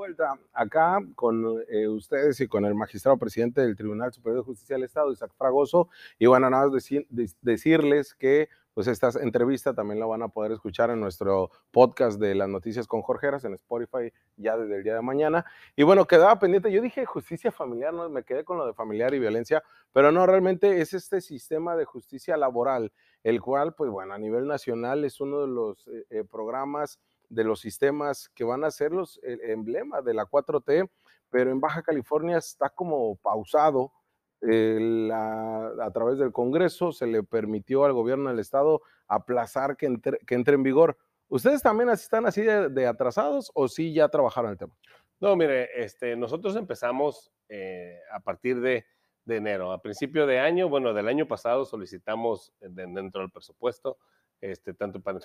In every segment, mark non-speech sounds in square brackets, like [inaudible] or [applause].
vuelta acá con eh, ustedes y con el magistrado presidente del Tribunal Superior de Justicia del Estado, Isaac Fragoso. Y bueno, nada más decirles que pues esta entrevista también la van a poder escuchar en nuestro podcast de las noticias con Jorgeras en Spotify ya desde el día de mañana. Y bueno, quedaba pendiente, yo dije justicia familiar, no me quedé con lo de familiar y violencia, pero no, realmente es este sistema de justicia laboral, el cual, pues bueno, a nivel nacional es uno de los eh, eh, programas de los sistemas que van a ser los el emblema de la 4T, pero en Baja California está como pausado. a través del Congreso se le permitió al gobierno del estado aplazar que entre, que entre en vigor. ¿Ustedes también están así de, atrasados o sí ya trabajaron el tema? No, mire, este, nosotros empezamos eh, a partir de, de, enero. A principio de año, bueno, del año pasado solicitamos dentro del presupuesto este, tanto para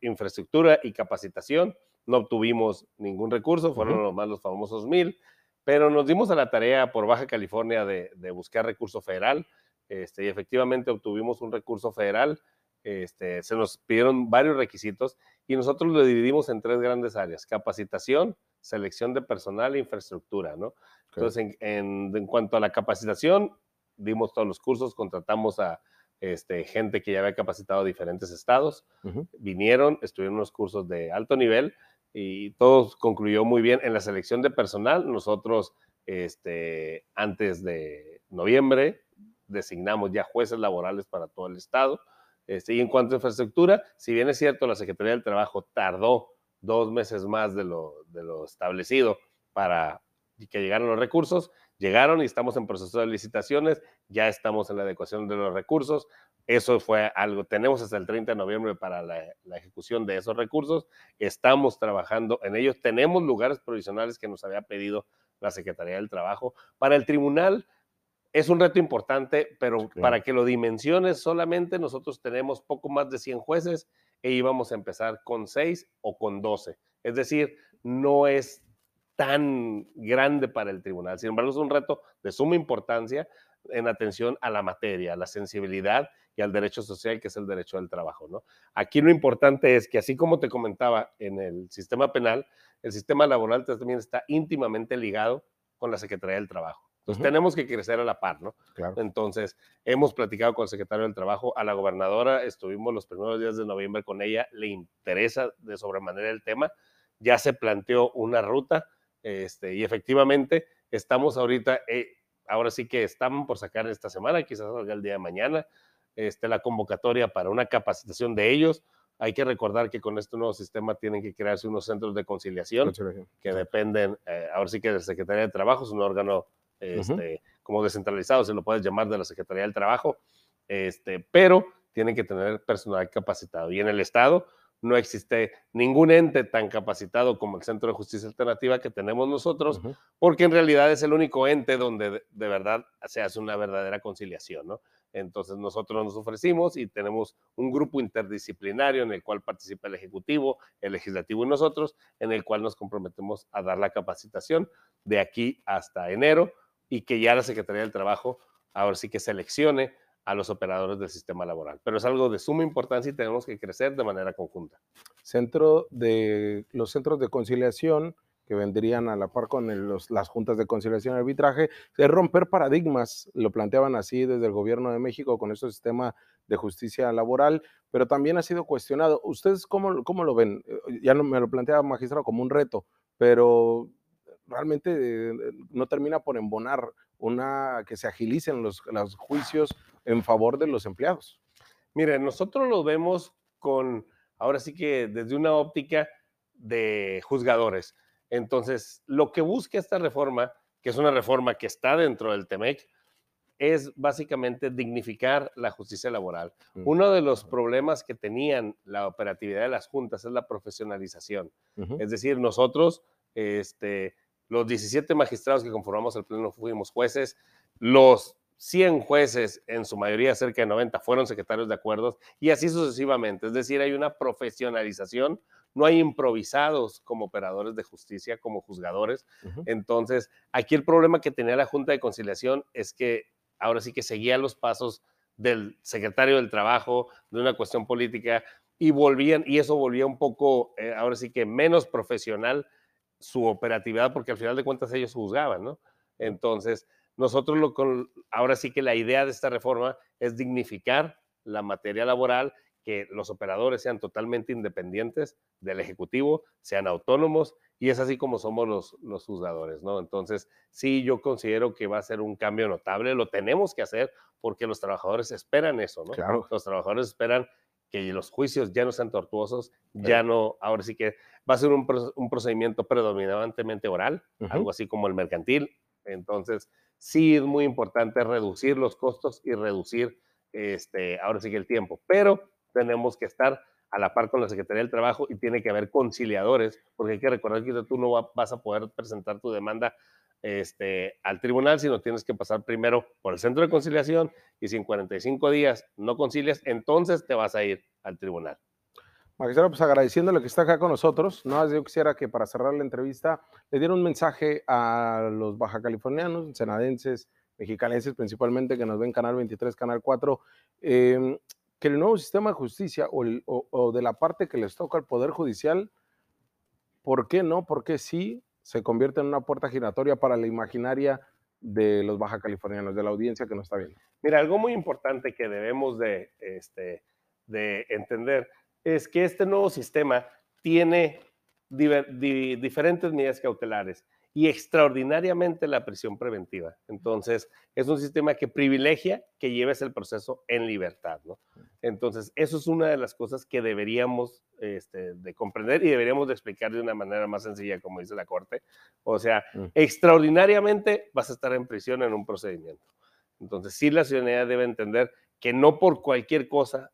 infraestructura y capacitación. No obtuvimos ningún recurso, fueron los más los famosos mil, pero nos dimos a la tarea por Baja California de, buscar recurso federal este, y efectivamente obtuvimos un recurso federal. Este, se nos pidieron varios requisitos y nosotros lo dividimos en tres grandes áreas, capacitación, selección de personal e infraestructura, ¿no? Entonces, en, en, cuanto a la capacitación, dimos todos los cursos, contratamos a, este, gente que ya había capacitado diferentes estados, vinieron, estuvieron unos cursos de alto nivel y todo concluyó muy bien en la selección de personal. Nosotros, este, antes de noviembre, designamos ya jueces laborales para todo el estado. Este, y en cuanto a infraestructura, si bien es cierto, la Secretaría del Trabajo tardó dos meses más de lo, de lo establecido para que llegaran los recursos, llegaron y estamos en proceso de licitaciones, ya estamos en la adecuación de los recursos. Eso fue algo, tenemos hasta el 30 de noviembre para la, ejecución de esos recursos, estamos trabajando en ellos, tenemos lugares provisionales que nos había pedido la Secretaría del Trabajo. Para el tribunal es un reto importante, pero para que lo dimensiones solamente nosotros tenemos poco más de 100 jueces e íbamos a empezar con 6 o con 12. Es decir, no es tan grande para el tribunal. Sin embargo, es un reto de suma importancia en atención a la materia, a la sensibilidad y al derecho social, que es el derecho del trabajo. ¿no? Aquí lo importante es que, así como te comentaba en el sistema penal, el sistema laboral también está íntimamente ligado con la Secretaría del Trabajo. Entonces, tenemos que crecer a la par, ¿no? Entonces, hemos platicado con el secretario del Trabajo, a la gobernadora, estuvimos los primeros días de noviembre con ella, le interesa de sobremanera el tema, ya se planteó una ruta, este, y efectivamente, estamos ahorita, eh, ahora sí que estamos por sacar esta semana, quizás salga el día de mañana, este, la convocatoria para una capacitación de ellos. Hay que recordar que con este nuevo sistema tienen que crearse unos centros de conciliación que dependen, eh, ahora sí que de la Secretaría de Trabajo, es un órgano este, como descentralizado, se lo puedes llamar de la Secretaría del Trabajo, este, pero tienen que tener personal capacitado. Y en el Estado, no existe ningún ente tan capacitado como el Centro de Justicia Alternativa que tenemos nosotros, porque en realidad es el único ente donde de, verdad se hace una verdadera conciliación, ¿no? Entonces nosotros nos ofrecimos y tenemos un grupo interdisciplinario en el cual participa el Ejecutivo, el Legislativo y nosotros, en el cual nos comprometemos a dar la capacitación de aquí hasta enero y que ya la Secretaría del Trabajo ahora sí que seleccione a los operadores del sistema laboral. Pero es algo de suma importancia y tenemos que crecer de manera conjunta. Centro de los centros de conciliación que vendrían a la par con las juntas de conciliación y arbitraje, es romper paradigmas, lo planteaban así desde el gobierno de México con ese sistema de justicia laboral, pero también ha sido cuestionado. ¿Ustedes cómo, cómo lo ven? Eh, ya me lo planteaba magistrado como un reto, pero realmente eh, no termina por embonar una que se agilicen los, los juicios en favor de los empleados. Mire, nosotros lo vemos con, ahora sí que desde una óptica de juzgadores. Entonces, lo que busca esta reforma, que es una reforma que está dentro del TEMEC, es básicamente dignificar la justicia laboral. Mm. Uno de los problemas que tenían la operatividad de las juntas es la profesionalización. Es decir, nosotros, este, los 17 magistrados que conformamos el Pleno fuimos jueces, los 100 jueces, en su mayoría cerca de 90, fueron secretarios de acuerdos y así sucesivamente. Es decir, hay una profesionalización, no hay improvisados como operadores de justicia, como juzgadores. Entonces, aquí el problema que tenía la Junta de Conciliación es que ahora sí que seguía los pasos del secretario del Trabajo, de una cuestión política, y volvían, y eso volvía un poco, eh, ahora sí que menos profesional su operatividad, porque al final de cuentas ellos juzgaban, ¿no? Entonces, nosotros lo con, ahora sí que la idea de esta reforma es dignificar la materia laboral, que los operadores sean totalmente independientes del Ejecutivo, sean autónomos, y es así como somos los, los juzgadores, ¿no? Entonces, sí, yo considero que va a ser un cambio notable, lo tenemos que hacer porque los trabajadores esperan eso, ¿no? Claro. Los trabajadores esperan que los juicios ya no sean tortuosos, ya no, ahora sí que va a ser un, un procedimiento predominantemente oral, algo así como el mercantil. Entonces, sí es muy importante reducir los costos y reducir, este, ahora sí que el tiempo, pero tenemos que estar a la par con la Secretaría del Trabajo y tiene que haber conciliadores, porque hay que recordar que tú no vas a poder presentar tu demanda este, al tribunal, sino tienes que pasar primero por el centro de conciliación y si en 45 días no concilias, entonces te vas a ir al tribunal. Magistrado, pues agradeciéndole que está acá con nosotros, no yo quisiera que para cerrar la entrevista le diera un mensaje a los baja californianos, senadenses, mexicalenses principalmente, que nos ven Canal 23, Canal 4, em, que el nuevo sistema de justicia o, o, de la parte que les toca al Poder Judicial, ¿por qué no? ¿Por qué sí? se convierte en una puerta giratoria para la imaginaria de los baja californianos, de la audiencia que nos está viendo. Mira, algo muy importante que debemos de, este, de entender es que este nuevo sistema tiene diferentes medidas cautelares y extraordinariamente la prisión preventiva. Entonces, es un sistema que privilegia que lleves el proceso en libertad, ¿no? Entonces, eso es una de las cosas que deberíamos este, de comprender y deberíamos de explicar de una manera más sencilla, como dice la Corte. O sea, mm. extraordinariamente vas a estar en prisión en un procedimiento. Entonces, sí la ciudadanía debe entender que no por cualquier cosa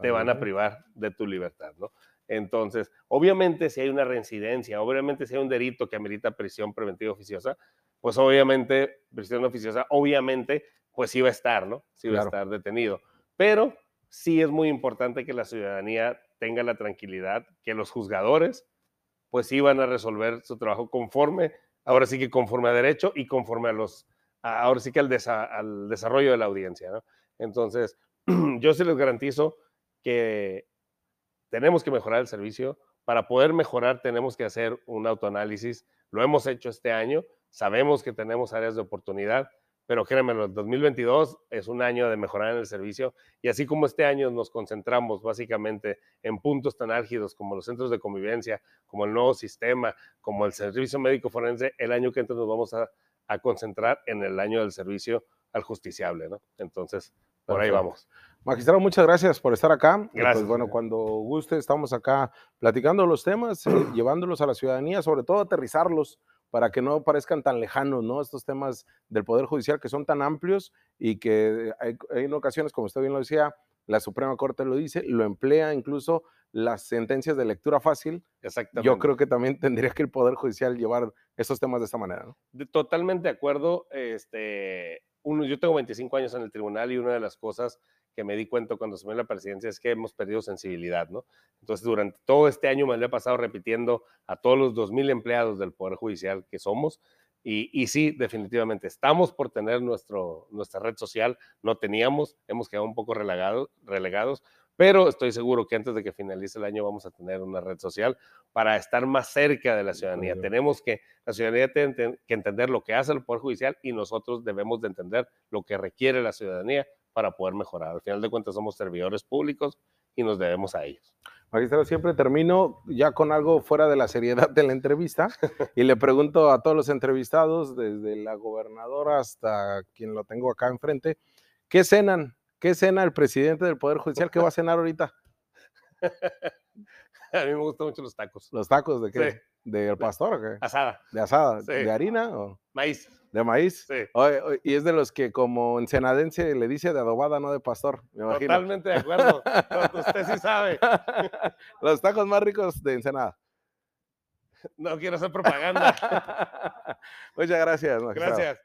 te van a privar de tu libertad, ¿no? Entonces, obviamente si hay una reincidencia, obviamente si hay un delito que amerita prisión preventiva oficiosa, pues obviamente, prisión oficiosa, obviamente, pues iba a estar, ¿no? Sí iba a estar detenido. Pero sí es muy importante que la ciudadanía tenga la tranquilidad que los juzgadores, pues iban a resolver su trabajo conforme, ahora sí que conforme a derecho y conforme a los, ahora sí que al, al desarrollo de la audiencia, ¿no? Entonces, [clears throat] yo se les garantizo que tenemos que mejorar el servicio. Para poder mejorar tenemos que hacer un autoanálisis. Lo hemos hecho este año. Sabemos que tenemos áreas de oportunidad, pero créanme, el 2022 es un año de mejorar en el servicio. Y así como este año nos concentramos básicamente en puntos tan álgidos como los centros de convivencia, como el nuevo sistema, como el servicio médico forense, el año que entra nos vamos a, a concentrar en el año del servicio al justiciable, ¿no? Entonces, por ahí vamos. Magistrado, muchas gracias por estar acá. Pues, gracias. bueno, cuando guste, estamos acá platicando los temas, eh, [clears throat] llevándolos a la ciudadanía, sobre todo aterrizarlos para que no parezcan tan lejanos, ¿no? Estos temas del Poder Judicial que son tan amplios y que hay, en ocasiones, como usted bien lo decía, la Suprema Corte lo dice, lo emplea incluso las sentencias de lectura fácil. Exactamente. Yo creo que también [laughs] tendría que el Poder Judicial llevar estos temas de esta manera, ¿no? totalmente de acuerdo. Este, yo tengo 25 años en el tribunal y una de las cosas que me di cuenta cuando asumí la presidencia es que hemos perdido sensibilidad, ¿no? Entonces, durante todo este año me lo he pasado repitiendo a todos los 2.000 empleados del Poder Judicial que somos. Y, y, sí, definitivamente, estamos por tener nuestro, nuestra red social, no teníamos, hemos quedado un poco relegados, pero estoy seguro que antes de que finalice el año vamos a tener una red social para estar más cerca de la ciudadanía. Tenemos que, la ciudadanía tiene que entender lo que hace el Poder Judicial y nosotros debemos de entender lo que requiere la ciudadanía para poder mejorar. Al final de cuentas somos servidores públicos y nos debemos a ellos. Magistrado, siempre termino ya con algo fuera de la seriedad de la entrevista y le pregunto a todos los entrevistados, desde la gobernadora hasta quien lo tengo acá enfrente, ¿qué cenan ¿Qué cena el presidente del Poder Judicial? ¿Qué va a cenar ahorita? [laughs] A mí me gustan mucho los tacos. ¿Los tacos de qué? ¿Del pastor o qué? Asada. ¿De asada? ¿De harina o? Maíz. ¿De maíz? Sí. y es de los que como en senadense le dice de adobada, no de pastor, me imagino. Totalmente de acuerdo. Usted sí sabe. [laughs] los tacos más ricos de Ensenada. No quiero hacer propaganda. [laughs] Muchas gracias. Gracias.